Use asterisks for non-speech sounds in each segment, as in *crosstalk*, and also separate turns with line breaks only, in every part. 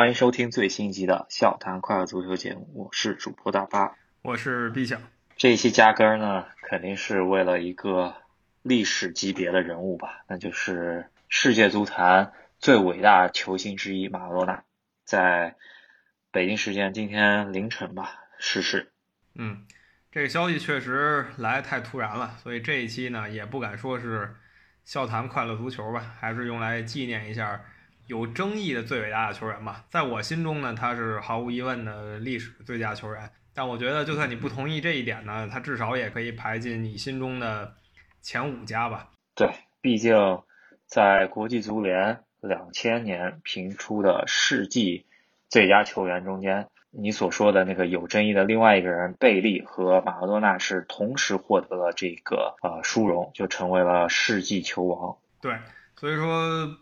欢迎收听最新一集的《笑谈快乐足球》节目，我是主播大巴，
我是毕想。
这一期加更呢，肯定是为了一个历史级别的人物吧，那就是世界足坛最伟大球星之一马拉多纳，在北京时间今天凌晨吧逝世。
嗯，这个消息确实来太突然了，所以这一期呢也不敢说是笑谈快乐足球吧，还是用来纪念一下。有争议的最伟大的球员吧，在我心中呢，他是毫无疑问的历史最佳球员。但我觉得，就算你不同意这一点呢，他至少也可以排进你心中的前五家吧。
对，毕竟在国际足联两千年评出的世纪最佳球员中间，你所说的那个有争议的另外一个人贝利和马拉多纳是同时获得了这个呃殊荣，就成为了世纪球王。
对，所以说。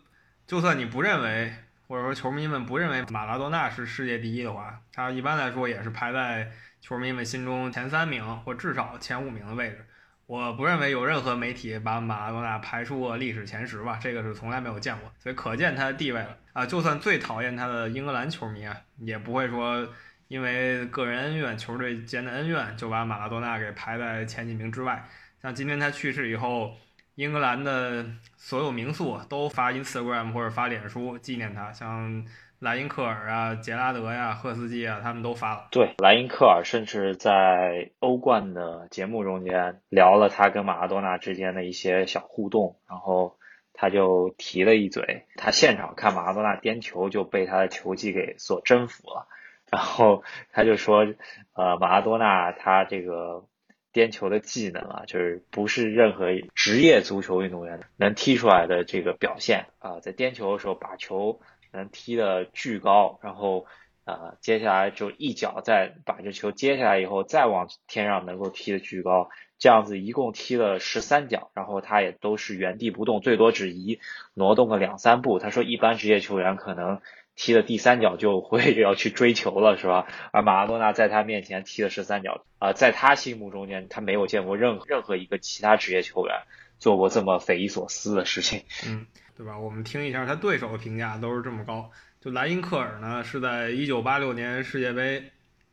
就算你不认为，或者说球迷们不认为马拉多纳是世界第一的话，他一般来说也是排在球迷们心中前三名或至少前五名的位置。我不认为有任何媒体把马拉多纳排出过历史前十吧，这个是从来没有见过，所以可见他的地位了啊！就算最讨厌他的英格兰球迷啊，也不会说因为个人恩怨、球队间的恩怨就把马拉多纳给排在前几名之外。像今天他去世以后。英格兰的所有名宿都发 Instagram 或者发脸书纪念他，像莱因克尔啊、杰拉德呀、赫斯基啊，他们都发了。
对，莱因克尔甚至在欧冠的节目中间聊了他跟马拉多纳之间的一些小互动，然后他就提了一嘴，他现场看马拉多纳颠球就被他的球技给所征服了，然后他就说，呃，马拉多纳他这个。颠球的技能啊，就是不是任何职业足球运动员能踢出来的这个表现啊，在颠球的时候把球能踢得巨高，然后啊，接下来就一脚再把这球接下来以后再往天上能够踢得巨高，这样子一共踢了十三脚，然后他也都是原地不动，最多只移挪动个两三步。他说一般职业球员可能。踢的第三脚就会 *laughs* 要去追求了，是吧？而马拉多纳在他面前踢的十三脚，啊，在他心目中间，他没有见过任何任何一个其他职业球员做过这么匪夷所思的事情，
嗯，对吧？我们听一下他对手的评价都是这么高。就莱因克尔呢，是在一九八六年世界杯。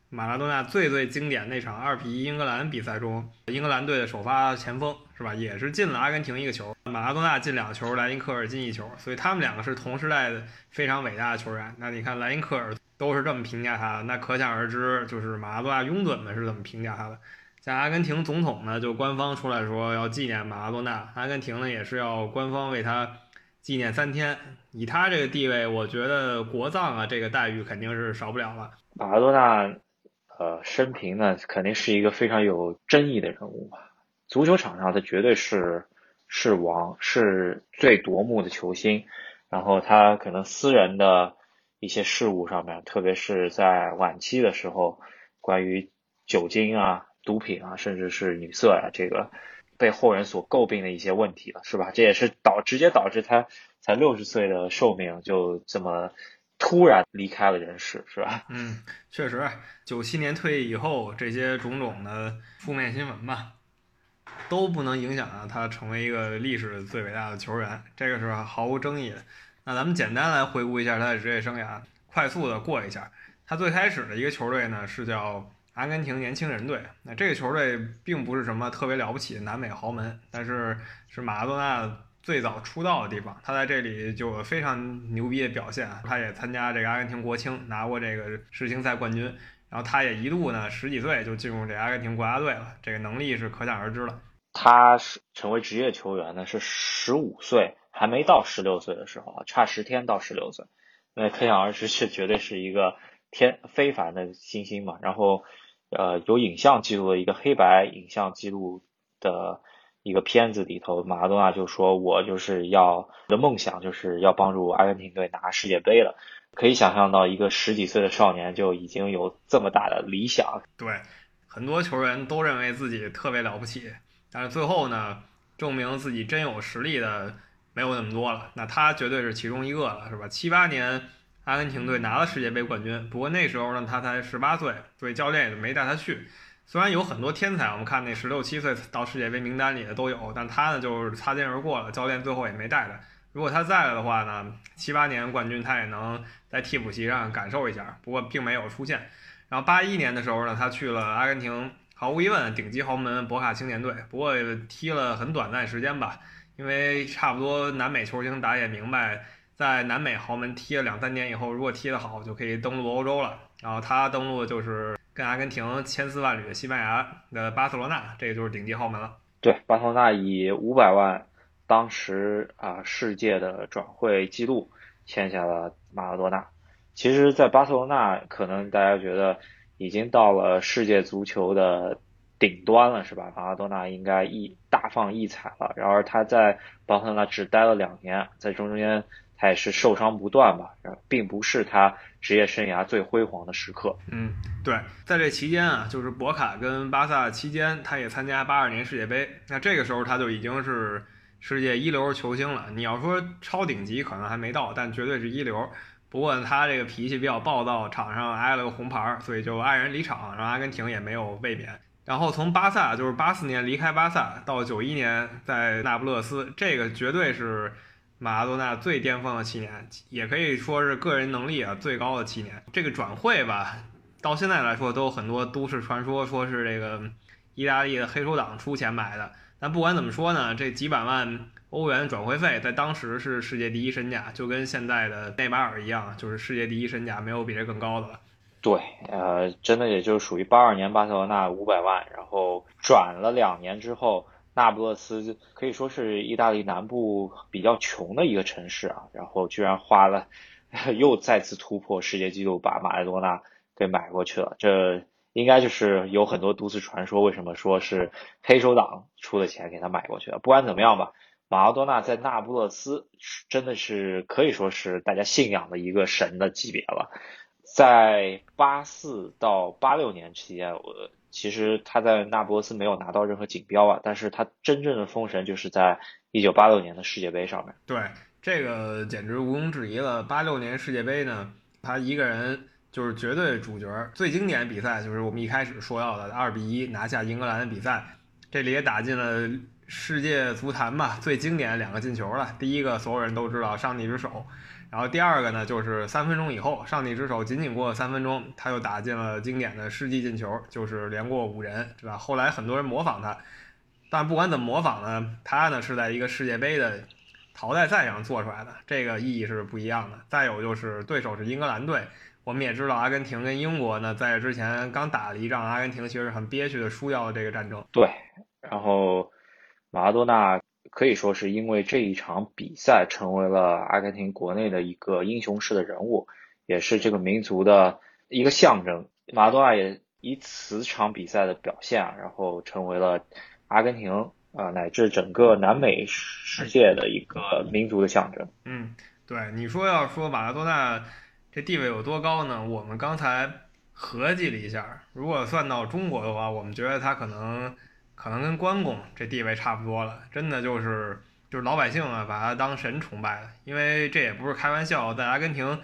马拉多纳最最经典那场二比一英格兰比赛中，英格兰队的首发前锋是吧，也是进了阿根廷一个球，马拉多纳进两球，莱因克尔进一球，所以他们两个是同时代的非常伟大的球员。那你看莱因克尔都是这么评价他的，那可想而知，就是马拉多纳拥趸们是怎么评价他的。像阿根廷总统呢，就官方出来说要纪念马拉多纳，阿根廷呢也是要官方为他纪念三天。以他这个地位，我觉得国葬啊这个待遇肯定是少不了了。
马拉多纳。呃，生平呢，肯定是一个非常有争议的人物吧。足球场上，他绝对是是王，是最夺目的球星。然后他可能私人的一些事务上面，特别是在晚期的时候，关于酒精啊、毒品啊，甚至是女色呀，这个被后人所诟病的一些问题了，是吧？这也是导直接导致他才六十岁的寿命就这么。突然离开了人世，是吧？
嗯，确实，九七年退役以后，这些种种的负面新闻吧，都不能影响啊他成为一个历史最伟大的球员，这个是毫无争议的。那咱们简单来回顾一下他的职业生涯，快速的过一下。他最开始的一个球队呢是叫阿根廷年轻人队，那这个球队并不是什么特别了不起的南美豪门，但是是马拉多纳。最早出道的地方，他在这里就有非常牛逼的表现。他也参加这个阿根廷国青，拿过这个世青赛冠军。然后他也一度呢十几岁就进入这阿根廷国家队了，这个能力是可想而知了。
他是成为职业球员呢是十五岁，还没到十六岁的时候啊，差十天到十六岁。那可想而知，这绝对是一个天非凡的新星嘛。然后，呃，有影像记录的一个黑白影像记录的。一个片子里头，马拉多纳就说：“我就是要的梦想，就是要帮助阿根廷队拿世界杯了。”可以想象到，一个十几岁的少年就已经有这么大的理想。
对，很多球员都认为自己特别了不起，但是最后呢，证明自己真有实力的没有那么多了。那他绝对是其中一个了，是吧？七八年，阿根廷队拿了世界杯冠军，不过那时候呢，他才十八岁，所以教练也没带他去。虽然有很多天才，我们看那十六七岁到世界杯名单里的都有，但他呢就是擦肩而过了，教练最后也没带他。如果他在了的话呢，七八年冠军他也能在替补席上感受一下。不过并没有出现。然后八一年的时候呢，他去了阿根廷，毫无疑问顶级豪门博卡青年队。不过踢了很短暂时间吧，因为差不多南美球星打也明白，在南美豪门踢了两三年以后，如果踢得好，就可以登陆欧洲了。然后他登陆的就是跟阿根廷千丝万缕的西班牙的巴塞罗那，这个就是顶级豪门了。
对，巴塞罗那以五百万，当时啊世界的转会记录签下了马拉多纳。其实，在巴塞罗那，可能大家觉得已经到了世界足球的顶端了，是吧？马拉多纳应该一大放异彩了。然而他在巴塞罗那只待了两年，在中间他也是受伤不断吧，并不是他职业生涯最辉煌的时刻。
嗯，对，在这期间啊，就是博卡跟巴萨期间，他也参加八二年世界杯。那这个时候他就已经是世界一流球星了。你要说超顶级，可能还没到，但绝对是一流。不过他这个脾气比较暴躁，场上挨了个红牌，所以就黯然离场，然后阿根廷也没有卫冕。然后从巴萨就是八四年离开巴萨，到九一年在那不勒斯，这个绝对是马拉多纳最巅峰的七年，也可以说是个人能力啊最高的七年。这个转会吧，到现在来说都有很多都市传说，说是这个意大利的黑手党出钱买的。但不管怎么说呢，这几百万。欧元转会费在当时是世界第一身价，就跟现在的内马尔一样，就是世界第一身价，没有比这更高的了。
对，呃，真的也就属于八二年巴塞罗那五百万，然后转了两年之后，那不勒斯可以说是意大利南部比较穷的一个城市啊，然后居然花了 *laughs* 又再次突破世界纪录，把马拉多纳给买过去了。这应该就是有很多都市传说，为什么说是黑手党出的钱给他买过去的？不管怎么样吧。马拉多纳在那不勒斯真的是可以说是大家信仰的一个神的级别了。在八四到八六年期间，我其实他在那不勒斯没有拿到任何锦标啊，但是他真正的封神就是在一九八六年的世界杯上面。
对，这个简直毋庸置疑了。八六年世界杯呢，他一个人就是绝对主角。最经典比赛就是我们一开始说到的二比一拿下英格兰的比赛，这里也打进了。世界足坛吧，最经典两个进球了。第一个所有人都知道，上帝之手。然后第二个呢，就是三分钟以后，上帝之手仅仅过了三分钟，他又打进了经典的世纪进球，就是连过五人，对吧？后来很多人模仿他，但不管怎么模仿呢，他呢是在一个世界杯的淘汰赛上做出来的，这个意义是不一样的。再有就是对手是英格兰队，我们也知道阿根廷跟英国呢在之前刚打了一仗，阿根廷其实很憋屈的输掉了这个战争。
对，然后。马拉多纳可以说是因为这一场比赛成为了阿根廷国内的一个英雄式的人物，也是这个民族的一个象征。马拉多纳也以此场比赛的表现啊，然后成为了阿根廷啊乃至整个南美世界的一个民族的象征。
嗯，对，你说要说马拉多纳这地位有多高呢？我们刚才合计了一下，如果算到中国的话，我们觉得他可能。可能跟关公这地位差不多了，真的就是就是老百姓啊，把他当神崇拜了。因为这也不是开玩笑，在阿根廷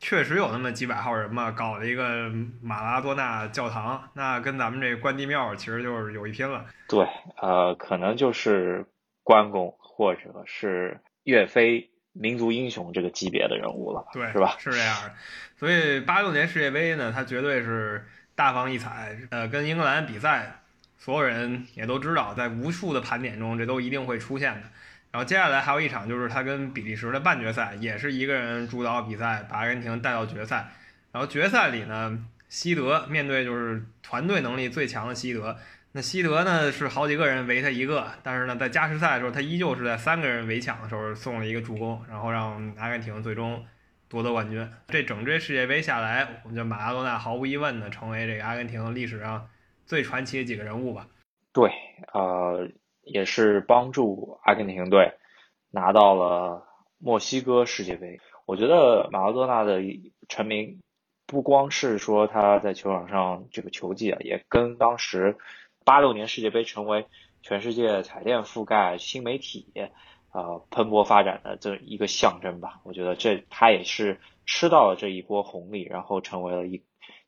确实有那么几百号人嘛，搞了一个马拉多纳教堂，那跟咱们这关帝庙其实就是有一拼了。
对，呃，可能就是关公或者是岳飞，民族英雄这个级别的人物了，
对，
是吧？
是这样的。所以八六年世界杯呢，他绝对是大放异彩。呃，跟英格兰比赛。所有人也都知道，在无数的盘点中，这都一定会出现的。然后接下来还有一场，就是他跟比利时的半决赛，也是一个人主导比赛，把阿根廷带到决赛。然后决赛里呢，西德面对就是团队能力最强的西德，那西德呢是好几个人围他一个，但是呢在加时赛的时候，他依旧是在三个人围抢的时候送了一个助攻，然后让阿根廷最终夺得冠军。这整支世界杯下来，我们就马拉多纳毫无疑问的成为这个阿根廷历史上。最传奇的几个人物吧，
对，呃，也是帮助阿根廷队拿到了墨西哥世界杯。我觉得马拉多纳的成名不光是说他在球场上这个球技啊，也跟当时八六年世界杯成为全世界彩电覆盖新媒体啊蓬勃发展的这一个象征吧。我觉得这他也是吃到了这一波红利，然后成为了一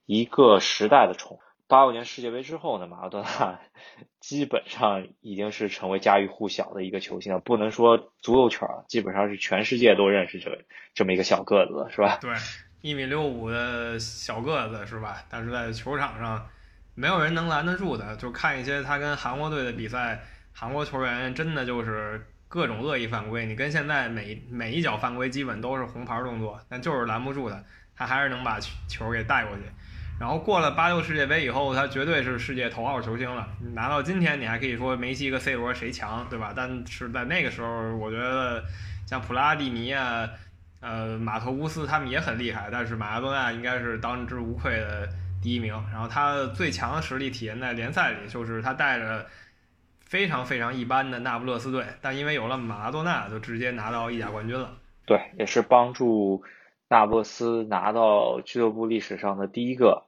一个时代的宠。八五年世界杯之后呢，马拉多纳 *laughs* 基本上已经是成为家喻户晓的一个球星了，不能说足球圈儿，基本上是全世界都认识这这么一个小个子，是吧？*laughs*
对，一米六五的小个子是吧？但是在球场上没有人能拦得住的。就看一些他跟韩国队的比赛，韩国球员真的就是各种恶意犯规，你跟现在每每一脚犯规基本都是红牌动作，但就是拦不住他，他还是能把球给带过去。然后过了八六世界杯以后，他绝对是世界头号球星了。拿到今天，你还可以说梅西和 C 罗谁强，对吧？但是在那个时候，我觉得像普拉蒂尼啊、呃马特乌斯他们也很厉害，但是马拉多纳应该是当之无愧的第一名。然后他最强的实力体现在联赛里，就是他带着非常非常一般的那不勒斯队，但因为有了马拉多纳，就直接拿到意甲冠军了。
对，也是帮助。那不勒斯拿到俱乐部历史上的第一个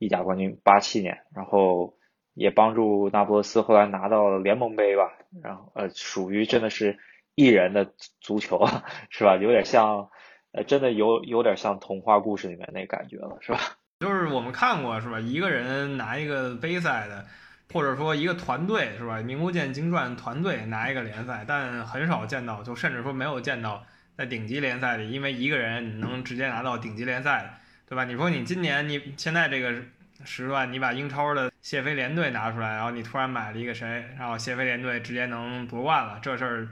意甲冠军，八七年，然后也帮助那不勒斯后来拿到了联盟杯吧，然后呃，属于真的是艺人的足球，是吧？有点像，呃，真的有有点像童话故事里面那感觉了，是吧？*laughs*
就是我们看过，是吧？一个人拿一个杯赛的，或者说一个团队，是吧？名不见经传团队拿一个联赛，但很少见到，就甚至说没有见到。在顶级联赛里，因为一个人能直接拿到顶级联赛，对吧？你说你今年你现在这个时段，你把英超的谢菲联队拿出来，然后你突然买了一个谁，然后谢菲联队直接能夺冠了，这事儿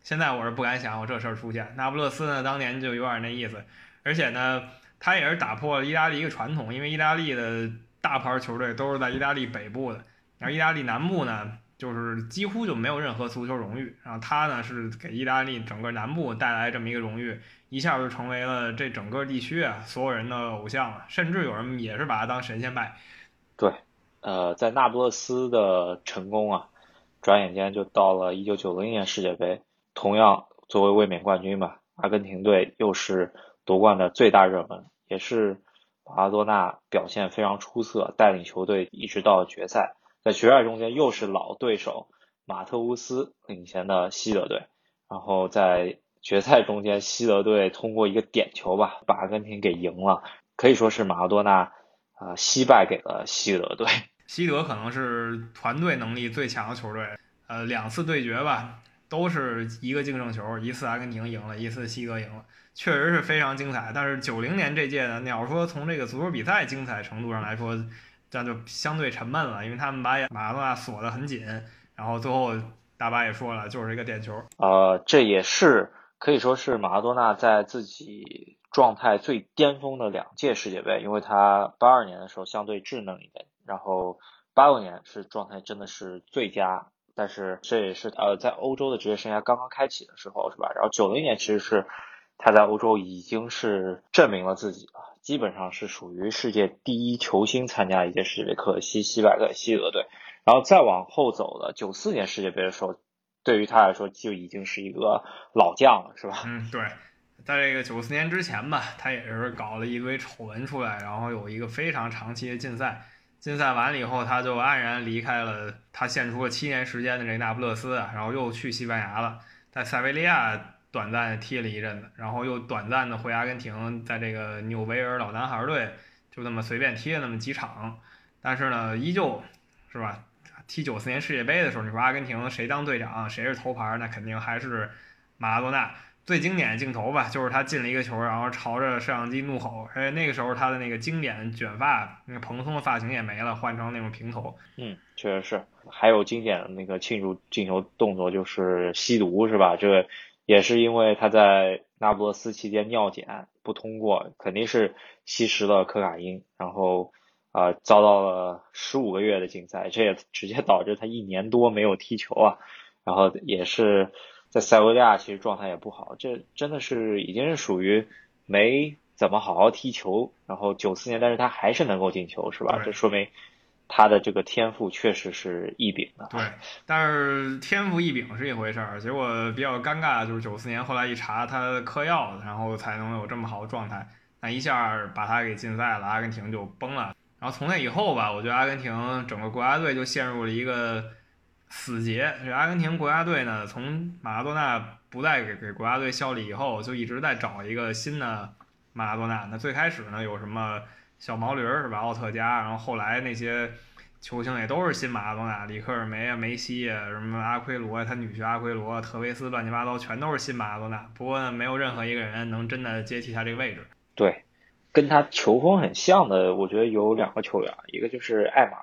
现在我是不敢想我这事儿出现。那不勒斯呢，当年就有点那意思，而且呢，他也是打破了意大利一个传统，因为意大利的大牌球队都是在意大利北部的，然后意大利南部呢。就是几乎就没有任何足球荣誉，然后他呢是给意大利整个南部带来这么一个荣誉，一下就成为了这整个地区啊所有人的偶像了，甚至有人也是把他当神仙拜。
对，呃，在那不勒斯的成功啊，转眼间就到了一九九零年世界杯，同样作为卫冕冠军吧，阿根廷队又是夺冠的最大热门，也是马拉多纳表现非常出色，带领球队一直到决赛。在决赛中间，又是老对手马特乌斯领衔的西德队，然后在决赛中间，西德队通过一个点球吧，把阿根廷给赢了，可以说是马拉多纳啊惜败给了西德队。
西德可能是团队能力最强的球队，呃，两次对决吧，都是一个净胜球，一次阿根廷赢了，一次西德赢了，确实是非常精彩。但是九零年这届呢，你要说从这个足球比赛精彩程度上来说，这样就相对沉闷了，因为他们把马拉多纳锁得很紧，然后最后大巴也说了，就是一个点球。
呃，这也是可以说是马拉多纳在自己状态最巅峰的两届世界杯，因为他八二年的时候相对稚嫩一点，然后八六年是状态真的是最佳，但是这也是呃在欧洲的职业生涯刚刚开启的时候，是吧？然后九零年其实是。他在欧洲已经是证明了自己了，基本上是属于世界第一球星参加一届世界杯，可惜惜败给西德队。然后再往后走的九四年世界杯的时候，对于他来说就已经是一个老将了，是吧？
嗯，对，在这个九四年之前吧，他也是搞了一堆丑闻出来，然后有一个非常长期的禁赛。禁赛完了以后，他就黯然离开了他献出了七年时间的这个那不勒斯，然后又去西班牙了，在塞维利亚。短暂踢了一阵子，然后又短暂的回阿根廷，在这个纽维尔老男孩队就那么随便踢了那么几场，但是呢，依旧是吧？踢九四年世界杯的时候，你说阿根廷谁当队长，谁是头牌，那肯定还是马拉多纳。最经典的镜头吧，就是他进了一个球，然后朝着摄像机怒吼，而且那个时候他的那个经典卷发，那个蓬松的发型也没了，换成那种平头。
嗯，确实是。还有经典的那个庆祝进球动作，就是吸毒，是吧？这。也是因为他在那不勒斯期间尿检不通过，肯定是吸食了可卡因，然后啊遭到了十五个月的禁赛，这也 *laughs* 直接导致他一年多没有踢球啊。然后也是在塞维利亚，其实状态也不好，这真的是已经是属于没怎么好好踢球。然后九四年，但是他还是能够进球，是吧？这说明。他的这个天赋确实是异禀的，
对，但是天赋异禀是一回事儿，结果比较尴尬就是九四年后来一查他嗑药，然后才能有这么好的状态，那一下把他给禁赛了，阿根廷就崩了。然后从那以后吧，我觉得阿根廷整个国家队就陷入了一个死结。这阿根廷国家队呢，从马拉多纳不再给给国家队效力以后，就一直在找一个新的马拉多纳。那最开始呢，有什么？小毛驴是吧？奥特加，然后后来那些球星也都是新马拉多纳，里克尔梅啊、梅西啊、什么阿奎罗啊他女婿阿奎罗、特维斯，乱七八糟全都是新马拉多纳。不过呢，没有任何一个人能真的接替他这个位置。
对，跟他球风很像的，我觉得有两个球员，一个就是艾马，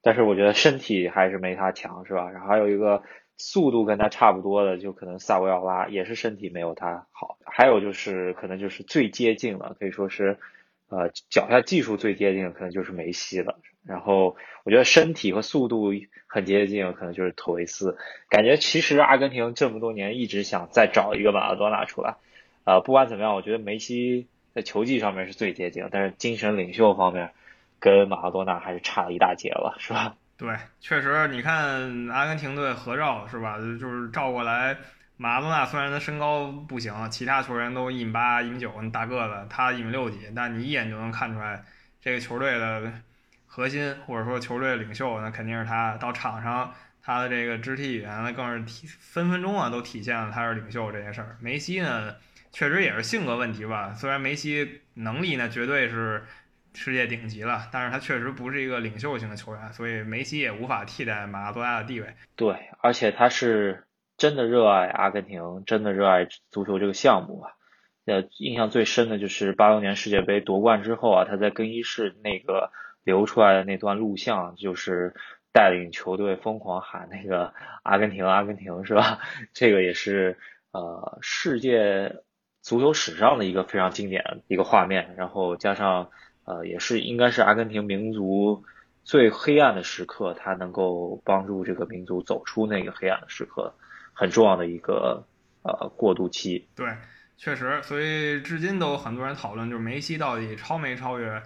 但是我觉得身体还是没他强，是吧？然后还有一个。速度跟他差不多的，就可能萨维奥拉也是身体没有他好。还有就是可能就是最接近了，可以说是，呃，脚下技术最接近的可能就是梅西了。然后我觉得身体和速度很接近，可能就是托维斯。感觉其实阿根廷这么多年一直想再找一个马拉多纳出来。呃，不管怎么样，我觉得梅西在球技上面是最接近，但是精神领袖方面跟马拉多纳还是差了一大截了，是吧？
对，确实，你看阿根廷队合照是吧？就是照过来，马拉多纳虽然他身高不行，其他球员都一米八、一米九，大个子，他一米六几，但你一眼就能看出来，这个球队的核心或者说球队领袖，那肯定是他。到场上，他的这个肢体语言，呢更是体分分钟啊都体现了他是领袖这件事儿。梅西呢，确实也是性格问题吧。虽然梅西能力呢，绝对是。世界顶级了，但是他确实不是一个领袖型的球员，所以梅西也无法替代马拉多纳的地位。
对，而且他是真的热爱阿根廷，真的热爱足球这个项目啊。呃，印象最深的就是八六年世界杯夺冠之后啊，他在更衣室那个流出来的那段录像，就是带领球队疯狂喊那个阿根廷，阿根廷是吧？*laughs* 这个也是呃世界足球史上的一个非常经典的一个画面，然后加上。呃，也是应该是阿根廷民族最黑暗的时刻，他能够帮助这个民族走出那个黑暗的时刻，很重要的一个呃过渡期。
对，确实，所以至今都有很多人讨论，就是梅西到底超没超越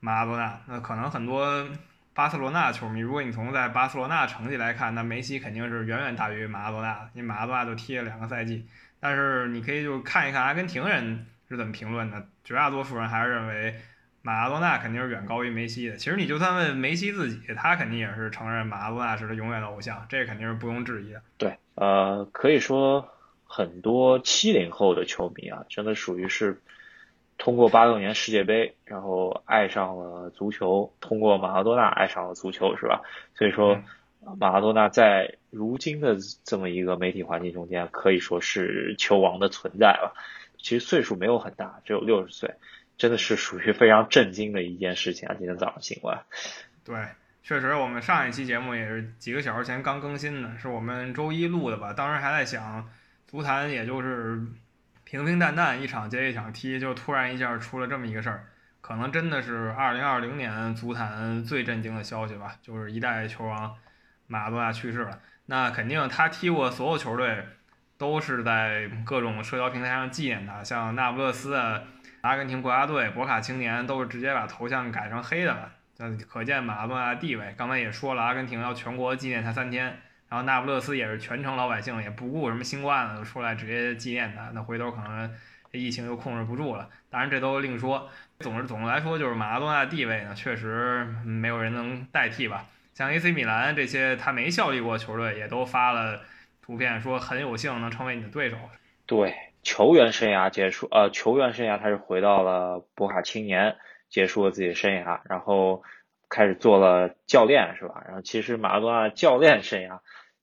马拉多纳？那可能很多巴塞罗那球迷，如果你从在巴塞罗那成绩来看，那梅西肯定是远远大于马拉多纳的，因为马拉多纳就踢了两个赛季。但是你可以就看一看阿根廷人是怎么评论的，绝大多数人还是认为。马拉多纳肯定是远高于梅西的。其实你就算问梅西自己，他肯定也是承认马拉多纳是他永远的偶像，这肯定是不容置疑的。
对，呃，可以说很多七零后的球迷啊，真的属于是通过八六年世界杯，然后爱上了足球，通过马拉多纳爱上了足球，是吧？所以说，马拉多纳在如今的这么一个媒体环境中间，可以说是球王的存在了。其实岁数没有很大，只有六十岁。真的是属于非常震惊的一件事情啊！今天早上新闻。
对，确实，我们上一期节目也是几个小时前刚更新的，是我们周一录的吧？当时还在想，足坛也就是平平淡淡，一场接一场踢，就突然一下出了这么一个事儿，可能真的是二零二零年足坛最震惊的消息吧？就是一代球王马拉多纳去世了。那肯定他踢过所有球队，都是在各种社交平台上纪念他，像那不勒斯啊。阿根廷国家队、博卡青年都是直接把头像改成黑的了，那可见马拉多纳地位。刚才也说了，阿根廷要全国纪念他三天，然后那不勒斯也是全城老百姓也不顾什么新冠了，出来直接纪念他。那回头可能这疫情又控制不住了，当然这都另说。总之，总的来说就是马拉多纳地位呢，确实没有人能代替吧。像 AC 米兰这些他没效力过球队，也都发了图片说很有幸能成为你的对手。
对。球员生涯结束，呃，球员生涯他是回到了博卡青年，结束了自己的生涯，然后开始做了教练，是吧？然后其实马拉多纳教练生涯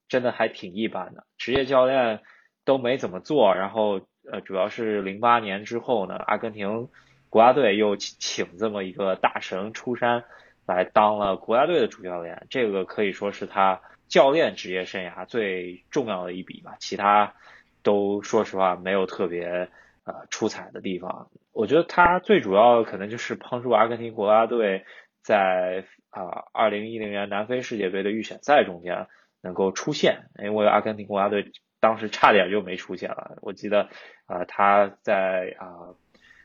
真的还挺一般的，职业教练都没怎么做，然后呃，主要是零八年之后呢，阿根廷国家队又请这么一个大神出山来当了国家队的主教练，这个可以说是他教练职业生涯最重要的一笔吧，其他。都说实话没有特别呃出彩的地方，我觉得他最主要可能就是帮助阿根廷国家队在啊二零一零年南非世界杯的预选赛中间能够出现，因为阿根廷国家队当时差点就没出现了。我记得啊他在啊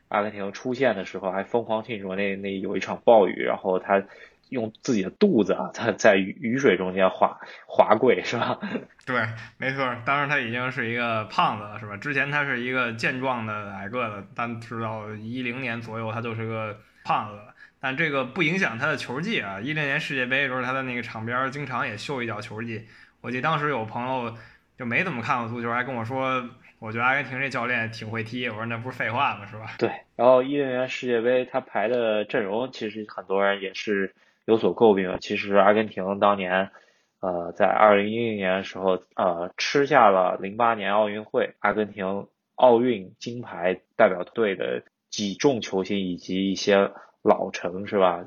阿根廷出现的时候还疯狂庆祝，那那有一场暴雨，然后他。用自己的肚子啊，在在雨雨水中间滑滑跪是吧？*laughs*
对，没错。当时他已经是一个胖子了，是吧？之前他是一个健壮的矮个子，但直到一零年左右，他就是个胖子了。但这个不影响他的球技啊！一零年世界杯的时候，他在那个场边经常也秀一脚球技。我记得当时有朋友就没怎么看过足球，还跟我说，我觉得阿根廷这教练挺会踢，我说那不是废话吗？是吧？
对。然后一零年世界杯他排的阵容，其实很多人也是有所诟病。其实阿根廷当年，呃，在二零一零年的时候，呃，吃下了零八年奥运会阿根廷奥运金牌代表队的几众球星以及一些老臣，是吧？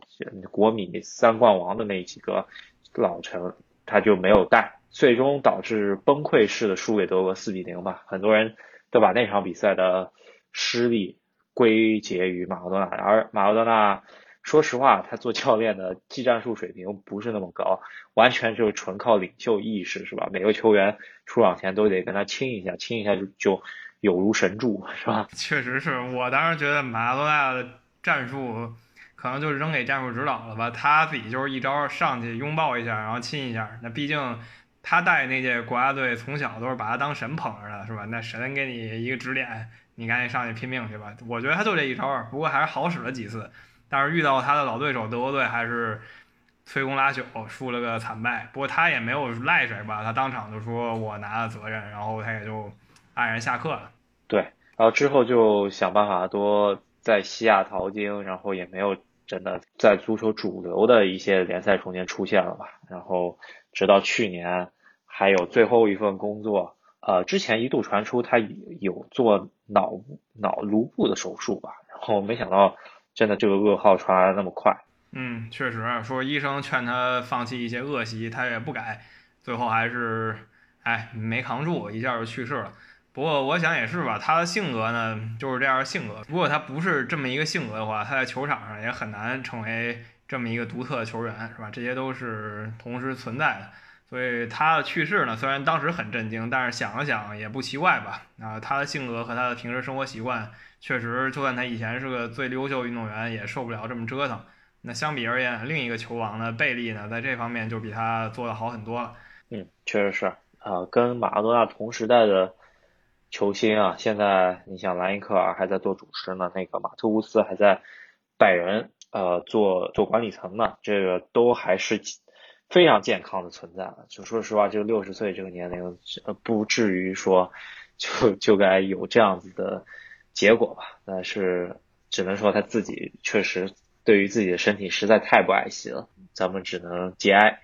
国米三冠王的那几个老臣，他就没有带。最终导致崩溃式的输给德国四比零吧，很多人都把那场比赛的失利归结于马拉多纳，而马拉多纳说实话，他做教练的技战术水平不是那么高，完全就是纯靠领袖意识，是吧？每个球员出场前都得跟他亲一下，亲一下就就有如神助，是吧？*laughs*
确实是我当时觉得马拉多纳的战术可能就是扔给战术指导了吧，他自己就是一招上去拥抱一下，然后亲一下，那毕竟。他带那届国家队，从小都是把他当神捧着的，是吧？那神给你一个指点，你赶紧上去拼命去吧。我觉得他就这一招，不过还是好使了几次。但是遇到他的老对手德国队，还是摧功拉朽，输了个惨败。不过他也没有赖谁吧，他当场就说我拿了责任，然后他也就黯然下课了。
对，然后之后就想办法多在西亚淘金，然后也没有真的在足球主流的一些联赛中间出现了吧。然后直到去年。还有最后一份工作，呃，之前一度传出他有做脑脑颅部的手术吧，然后没想到真的这个噩耗传来那么快。
嗯，确实，说医生劝他放弃一些恶习，他也不改，最后还是哎没扛住，一下就去世了。不过我想也是吧，他的性格呢就是这样的性格。如果他不是这么一个性格的话，他在球场上也很难成为这么一个独特的球员，是吧？这些都是同时存在的。所以他的去世呢，虽然当时很震惊，但是想了想也不奇怪吧。啊，他的性格和他的平时生活习惯，确实，就算他以前是个最优秀运动员，也受不了这么折腾。那相比而言，另一个球王呢，贝利呢，在这方面就比他做的好很多了。
嗯，确实是啊，跟马拉多纳同时代的球星啊，现在你想莱因克尔还在做主持呢，那个马特乌斯还在拜仁呃做做管理层呢，这个都还是。非常健康的存在了，就说实话，就六十岁这个年龄，呃，不至于说就就该有这样子的结果吧。但是只能说他自己确实对于自己的身体实在太不爱惜了，咱们只能节哀。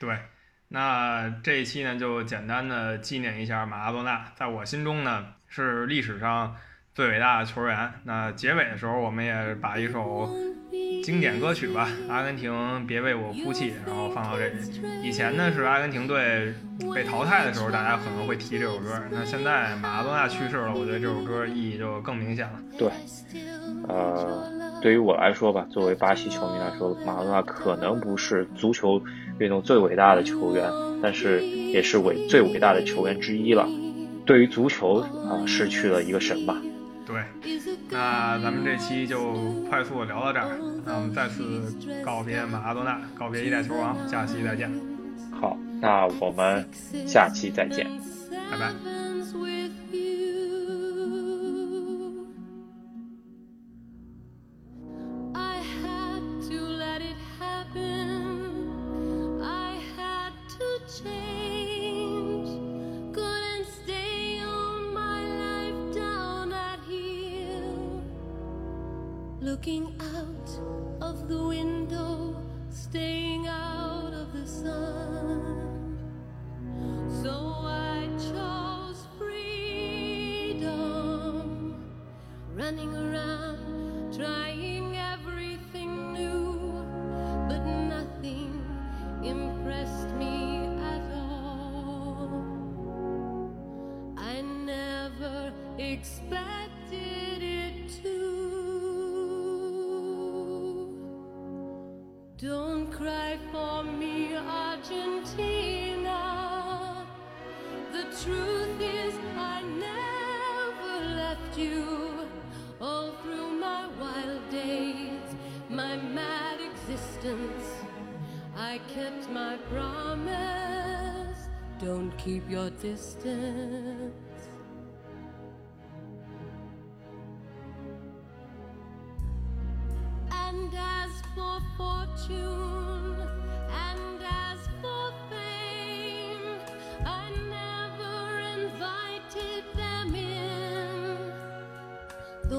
对，那这一期呢，就简单的纪念一下马拉多纳，在我心中呢，是历史上最伟大的球员。那结尾的时候，我们也把一首。经典歌曲吧，阿根廷别为我哭泣，然后放到这里。以前呢是阿根廷队被淘汰的时候，大家可能会提这首歌。那现在马拉多纳去世了，我觉得这首歌意义就更明显了。
对，呃，对于我来说吧，作为巴西球迷来说，马拉多纳可能不是足球运动最伟大的球员，但是也是伟最伟大的球员之一了。对于足球啊，失去了一个神吧。
对，那咱们这期就快速聊到这儿。那我们再次告别马拉多纳，告别一代球王，下期再见。
好，那我们下期再见，
拜拜。Cry for me, Argentina. The truth is, I never left you. All through my wild days, my mad existence, I kept my promise. Don't keep your distance.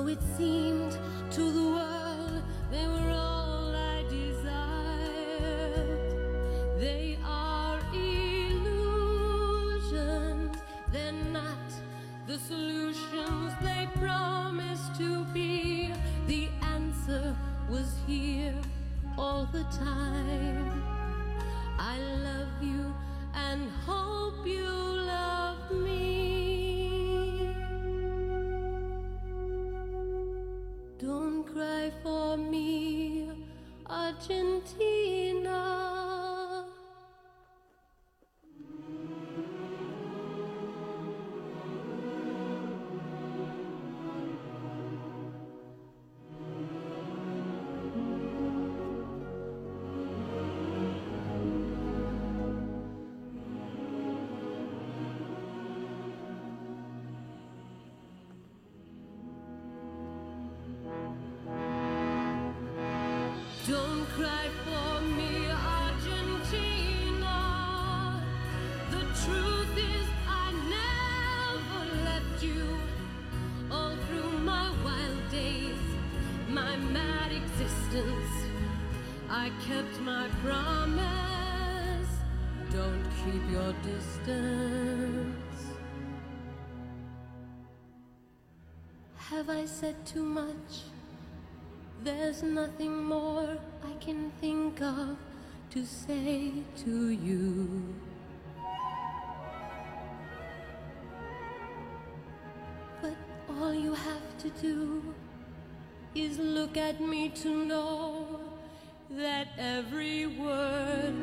It seemed to the Have I said too much? There's nothing more I can think of to say to you. But all you have to do is look at me to know that every word